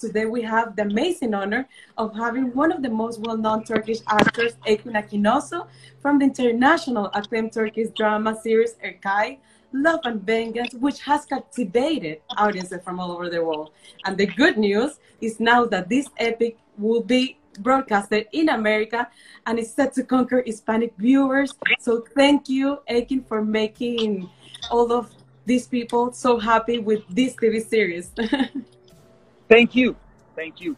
today we have the amazing honor of having one of the most well-known Turkish actors, Akın Akınözü, from the international acclaimed Turkish drama series Hercai, Love and Vengeance, which has captivated audiences from all over the world. And the good news is now that this epic will be broadcasted in America and is set to conquer Hispanic viewers. So thank you, Akın, for making all of these people so happy with this TV series. thank you. Thank you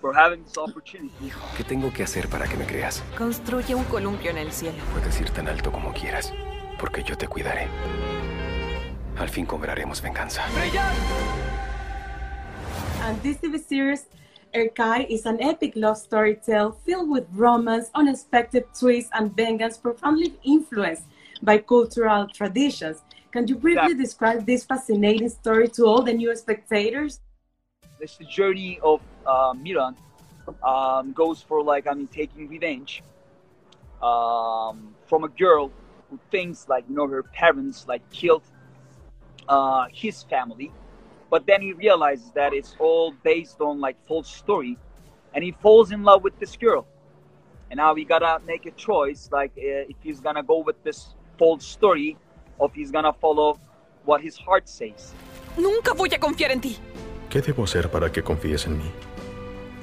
for having this opportunity. ¿Qué tengo que hacer para que me creas? Construye un columpio en el cielo. Puedes ir tan alto como quieras, porque yo te cuidaré. Al fin cobraremos venganza. And this TV series Hercai is an epic love story tale filled with romance, unexpected twists, and vengeance profoundly influenced by cultural traditions. Can you briefly yeah. describe this fascinating story to all the new spectators? It's the journey of uh, Miran. Um, goes for like I mean taking revenge um, from a girl who thinks like you know her parents like killed uh, his family but then he realizes that it's all based on like false story and he falls in love with this girl and now he gotta make a choice like uh, if he's gonna go with this false story or if he's gonna follow what his heart says nunca voy a confiar en ti ¿Qué debo hacer para que confíes en mí?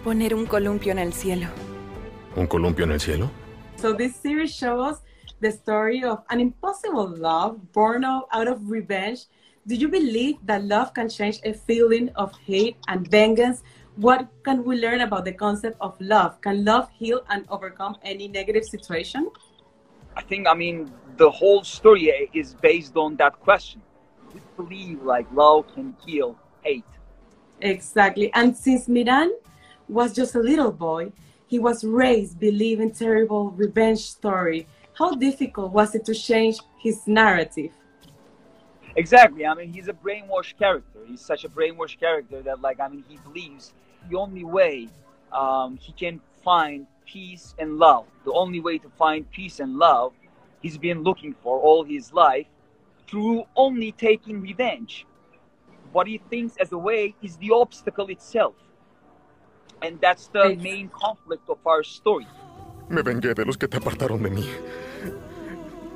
Poner un columpio en el cielo. ¿Un columpio en el cielo? So this series shows the story of an impossible love born out of revenge do you believe that love can change a feeling of hate and vengeance? What can we learn about the concept of love? Can love heal and overcome any negative situation? I think, I mean, the whole story is based on that question. We believe like love can heal hate. Exactly. And since Miran was just a little boy, he was raised believing terrible revenge story. How difficult was it to change his narrative? Exactly. I mean, he's a brainwashed character. He's such a brainwashed character that, like, I mean, he believes the only way um, he can find peace and love, the only way to find peace and love, he's been looking for all his life through only taking revenge. What he thinks as a way is the obstacle itself. And that's the main conflict of our story. Me vengué de los que te apartaron de mí.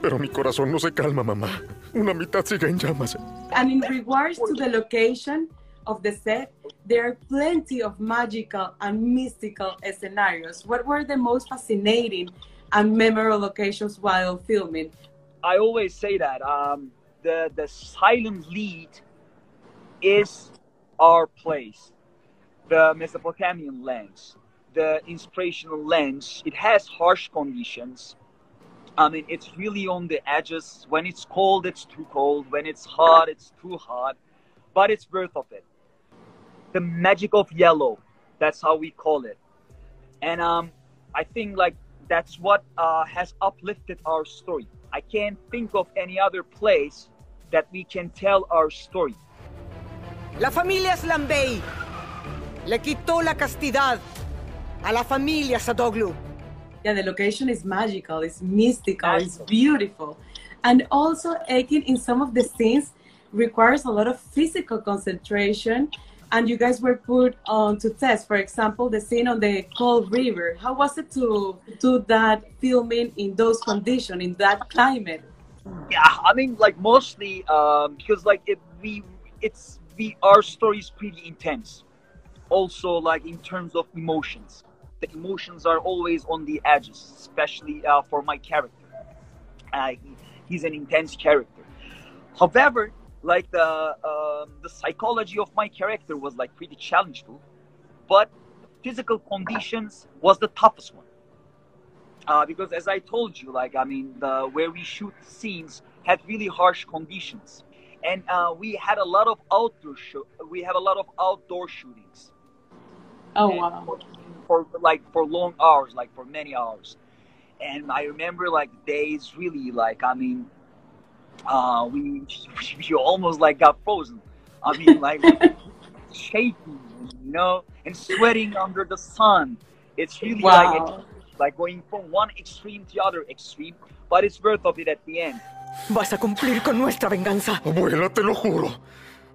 Pero mi corazón no se calma, mamá. Una mitad sigue en llamas. And in regards to the location of the set, there are plenty of magical and mystical scenarios. What were the most fascinating and memorable locations while filming? I always say that um, the the silent lead is our place. The Mesopotamian lens, the inspirational lens. It has harsh conditions I mean, it's really on the edges. When it's cold, it's too cold. When it's hot, it's too hot. But it's worth of it. The magic of yellow. That's how we call it. And um, I think like that's what uh, has uplifted our story. I can't think of any other place that we can tell our story. La familia Aslanbey le quitó la castidad a la familia Sadoglu. yeah, the location is magical, it's mystical, it's beautiful. And also, Akın, in some of the scenes, requires a lot of physical concentration. And you guys were put on to test. For example, the scene on the cold river. How was it to do that filming in those conditions, in that climate? Yeah, I mean, like mostly um, because like it, we, it's we our story is pretty intense. Also, like in terms of emotions the emotions are always on the edges, especially uh, for my character. Uh, he, he's an intense character. However, like the uh, the psychology of my character was like pretty challenging, but physical conditions was the toughest one. Uh, because as I told you, like I mean, the where we shoot scenes had really harsh conditions, and uh, we had a lot of outdoor show. We have a lot of outdoor shootings. Oh and wow! for like for long hours, like for many hours. And I remember like days really like I mean, uh, we we almost like got frozen. I mean like shaking, you know, and sweating under the sun. It's really wow. like like going from one extreme to the other extreme, but it's worth of it at the end. Vas a cumplir con nuestra venganza. Abuela, te lo juro.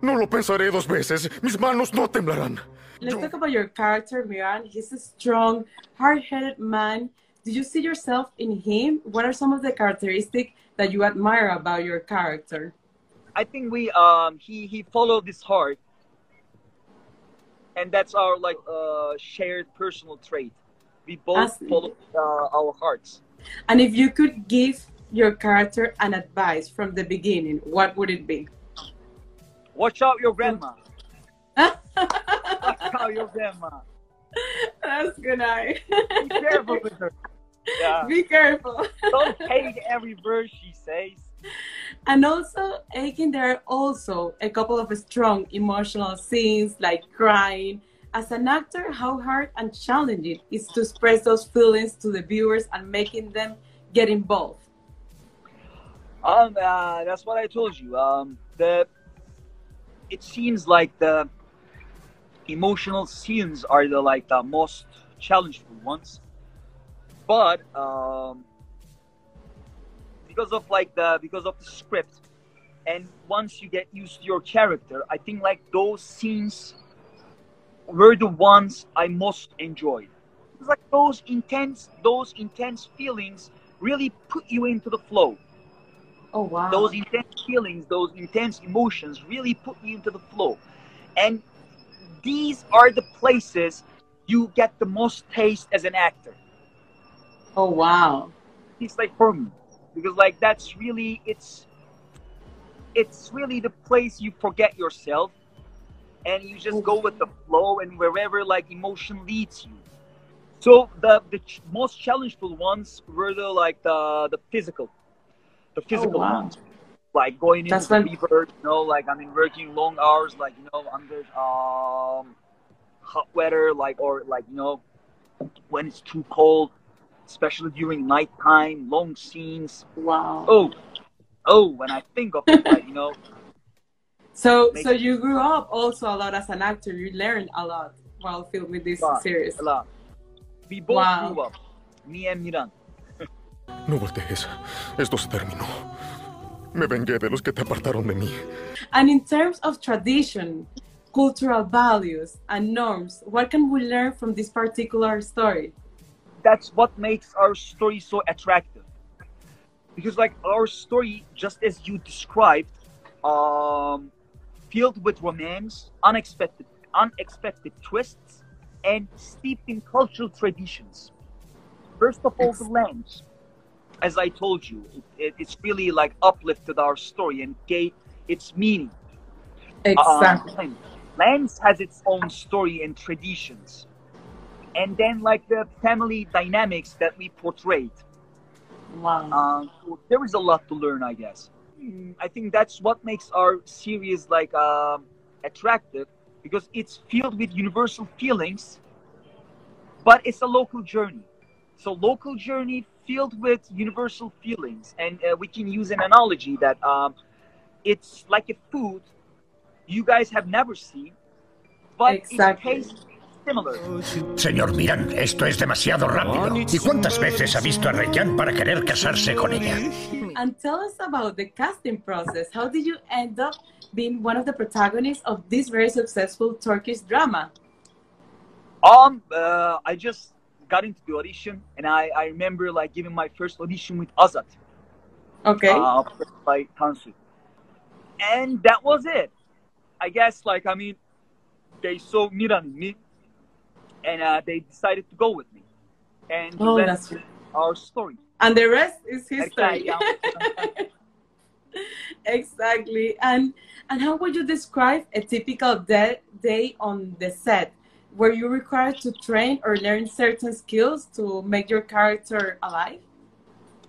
No lo pensaré dos veces. Mis manos no temblarán. let's Yo- talk about your character, Miran. He's a strong, hard-headed man. Do you see yourself in him? What are some of the characteristics that you admire about your character? I think we um he he followed his heart, and that's our like uh shared personal trait. We both As- follow uh, our hearts. And if you could give your character an advice from the beginning, what would it be? Watch out, your grandma. Watch out, your grandma. That's good eye. Be careful with her. Yeah. Be careful. Don't hate every verse she says. And also, Akın, there are also a couple of strong emotional scenes like crying. As an actor, how hard and challenging is to express those feelings to the viewers and making them get involved. Um, uh, that's what I told you. Um, the it seems like the emotional scenes are the like the most challenging ones, but um, because of like the because of the script, and once you get used to your character, I think like those scenes were the ones I most enjoyed. It's like those intense those intense feelings really put you into the flow Oh, wow. those intense feelings, those intense emotions really put you into the flow. And these are the places you get the most taste as an actor. oh, wow. It's like for me. Because like that's really it's it's really the place you forget yourself and you just go with the flow and wherever like emotion leads you. So the the ch- most challengeful ones were the like the the physical, the physical wow. ones, like going into That's the river, you know, like I mean working long hours, like you know under um hot weather, like or like you know when it's too cold, especially during nighttime, long scenes. Wow. Oh, oh, when I think of it, like you know, So, so you grew up also a lot as an actor. You learned a lot while filming this lot, series. a lot. We both Wow. grew up, me and Miran. No voltees. Esto se terminó. Me vengué de los que te apartaron de mí. And in terms of tradition, cultural values, and norms, what can we learn from this particular story? that's what makes our story so attractive because like our story just as you described um filled with romance unexpected unexpected twists and steeped in cultural traditions first of all the lens as i told you it, it, it's really like uplifted our story and gave its meaning Exactly. um, Lens has its own story and traditions. And then, like the family dynamics that we portrayed. wow. Um, so there is a lot to learn, I guess. I think that's what makes our series like um, attractive because it's filled with universal feelings, but it's a local journey. So local journey filled with universal feelings, and uh, we can use an analogy that um, it's like a food you guys have never seen, but Exactly. it tastes similar. Señor Miran, esto es demasiado rápido. ¿Y cuántas veces ha visto a Reyyan para querer casarse con ella? And tell us about the casting process. How did you end up being one of the protagonists of this very successful Turkish drama? Um, uh, I just got into the audition, and I, I remember like giving my first audition with Azat, Okay. uh, by Tansu, and that was it. I guess like I mean, they saw Miran in me, and uh, they decided to go with me, and oh, that's our story. and the rest is history. Exactly. exactly. And and how would you describe a typical day, day on the set? Were you required to train or learn certain skills to make your character alive?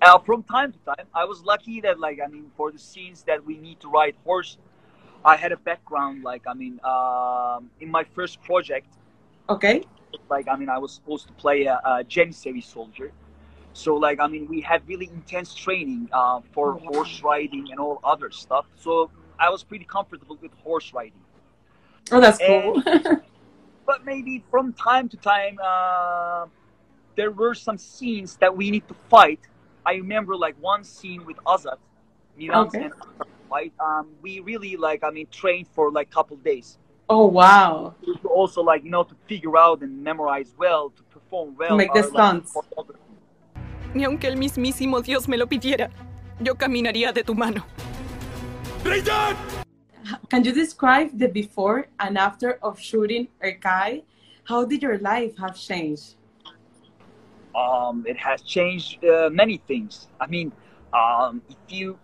Uh, from time to time, I was lucky that like I mean, for the scenes that we need to ride horse, I had a background. Like I mean, um, in my first project, Okay. like I mean I was supposed to play a, a Janissary soldier. So like I mean we had really intense training uh, for Oh, horse riding and all other stuff. So I was pretty comfortable with horse riding. Oh, that's cool. But maybe from time to time uh, there were some scenes that we need to fight. I remember like one scene with Azat, Miran Okay. and Azat fight. Um, we really like I mean trained for like couple days Oh wow! To also like you know to figure out and memorize well, to perform well. Make the our, like, stunts. Ni aunque el mismísimo Dios me lo pidiera, yo caminaría de tu mano. Can you describe the before and after of shooting Hercai? How did your life have changed? um, it has changed uh, many things. I mean, um, if you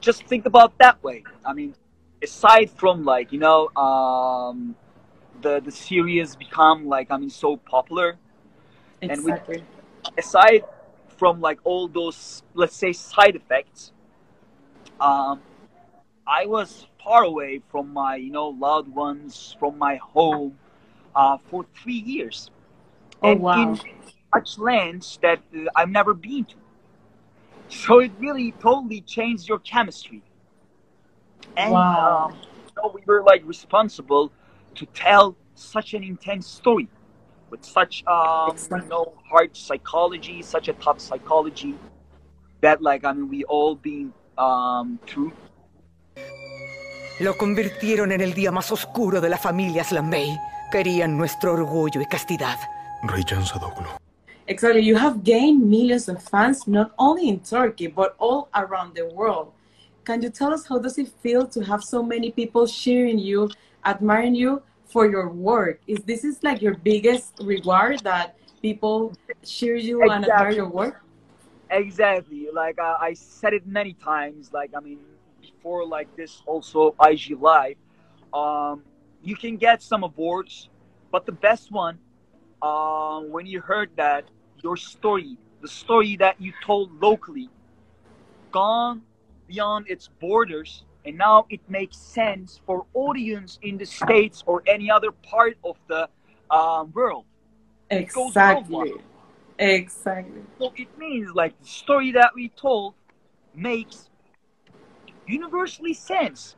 just think about that way, I mean, aside from like you know um, the the series become like I mean so popular, And we- Exactly. aside from like all those let's say side effects, um, I was far away from my you know loved ones, from my home, uh, for three years. Oh And wow! in such lands that uh, I've never been to. So it really totally changed your chemistry. And Wow. um, so we were like responsible to tell such an intense story with such um, you know hard psychology, such a tough psychology that like I mean we all been um, through. Lo convirtieron en el día más oscuro de la familia Aslanbey. Querían nuestro orgullo y castidad. Reyyan Sadoglu. Exactly. You have gained millions of fans not only in Turkey but all around the world. Can you tell us how does it feel to have so many people cheering you, admiring you for your work? Is this is like your biggest reward that people cheer you and admire your work? Exactly. Like uh, I said it many times. Like I mean, before like this, also IG Live. Um, you can get some awards, but the best one, um, when you heard that your story, the story that you told locally, gone beyond its borders, and now it makes sense for audience in the states or any other part of the um, world. Exactly. Exactly. So it means like the story that we told makes universally sense.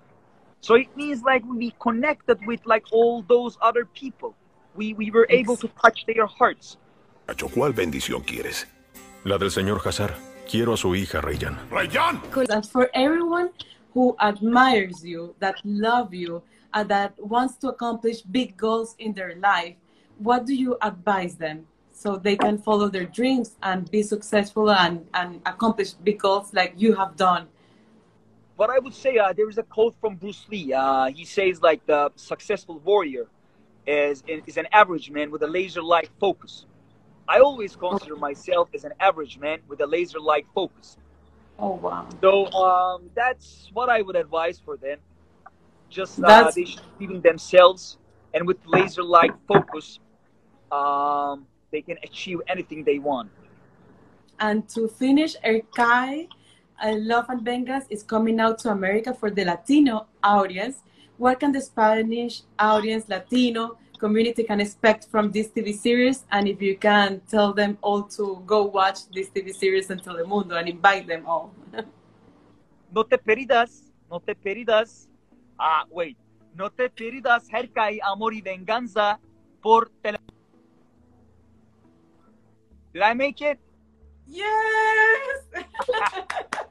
So it means like we connected with like all those other people. We we were able to touch their hearts. Cacho, ¿cuál bendición quieres? La del señor Hazar. Quiero a su hija, Reyyan. ¡Reyyan! And for everyone who admires you, that love you, and that wants to accomplish big goals in their life, what do you advise them so they can follow their dreams and be successful and, and accomplish big goals like you have done? But I would say uh, there is a quote from Bruce Lee. Uh, he says like the successful warrior is is an average man with a laser-like focus. I always consider myself as an average man with a laser-like focus. Oh, wow. So um, that's what I would advise for them. Just uh, they should believe in themselves, and with laser-like focus, um, they can achieve anything they want. And to finish, Hercai, Love and Vengas is coming out to America for the Latino audience. What can the Spanish audience, Latino community can expect from this TV series? And if you can tell them all to go watch this TV series en Telemundo and invite them all. No te perdas, no te perdas. Ah, wait. No te perdas Hercai, Amor y Venganza por Telemundo. Did I make it? Yes!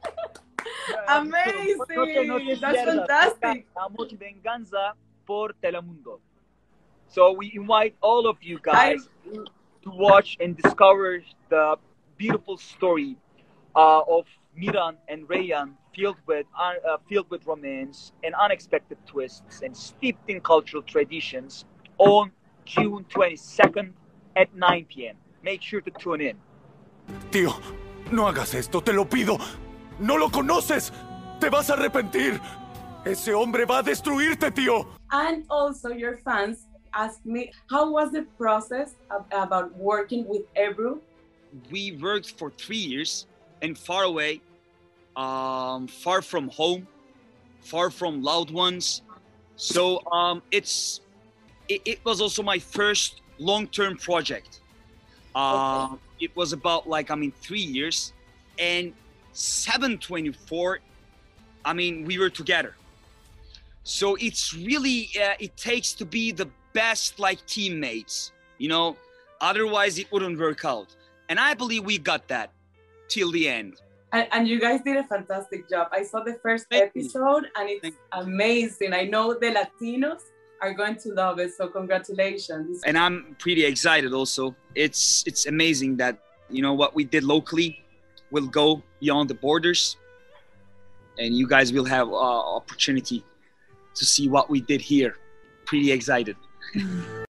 Amazing! No te- no te That's fantastic. Venganza por Telemundo. So we invite all of you guys to watch and discover the beautiful story uh, of Miran and Reyyan, filled with uh, uh, filled with romance and unexpected twists, and steeped in cultural traditions. On June 22nd at 9 p.m. Make sure to tune in. Tío, no hagas esto, te lo pido. No lo conoces. Te vas a arrepentir. Ese hombre va a destruirte, tío. And also, your fans asked me, how was the process of, about working with Ebru? we worked for three years and far away, um, far from home, far from loved ones. So um, it's it, it was also my first long-term project. Um, It was about like I mean three years, and 724. I mean we were together. So it's really uh, it takes to be the best like teammates, you know. Otherwise, it wouldn't work out. And I believe we got that till the end. And, and you guys did a fantastic job. I saw the first Thank you. episode and it's Thank amazing. I know the Latinos are going to love it. So congratulations. And I'm pretty excited also. It's it's amazing that you know what we did locally will go beyond the borders, and you guys will have uh, opportunity to see what we did here. Pretty excited.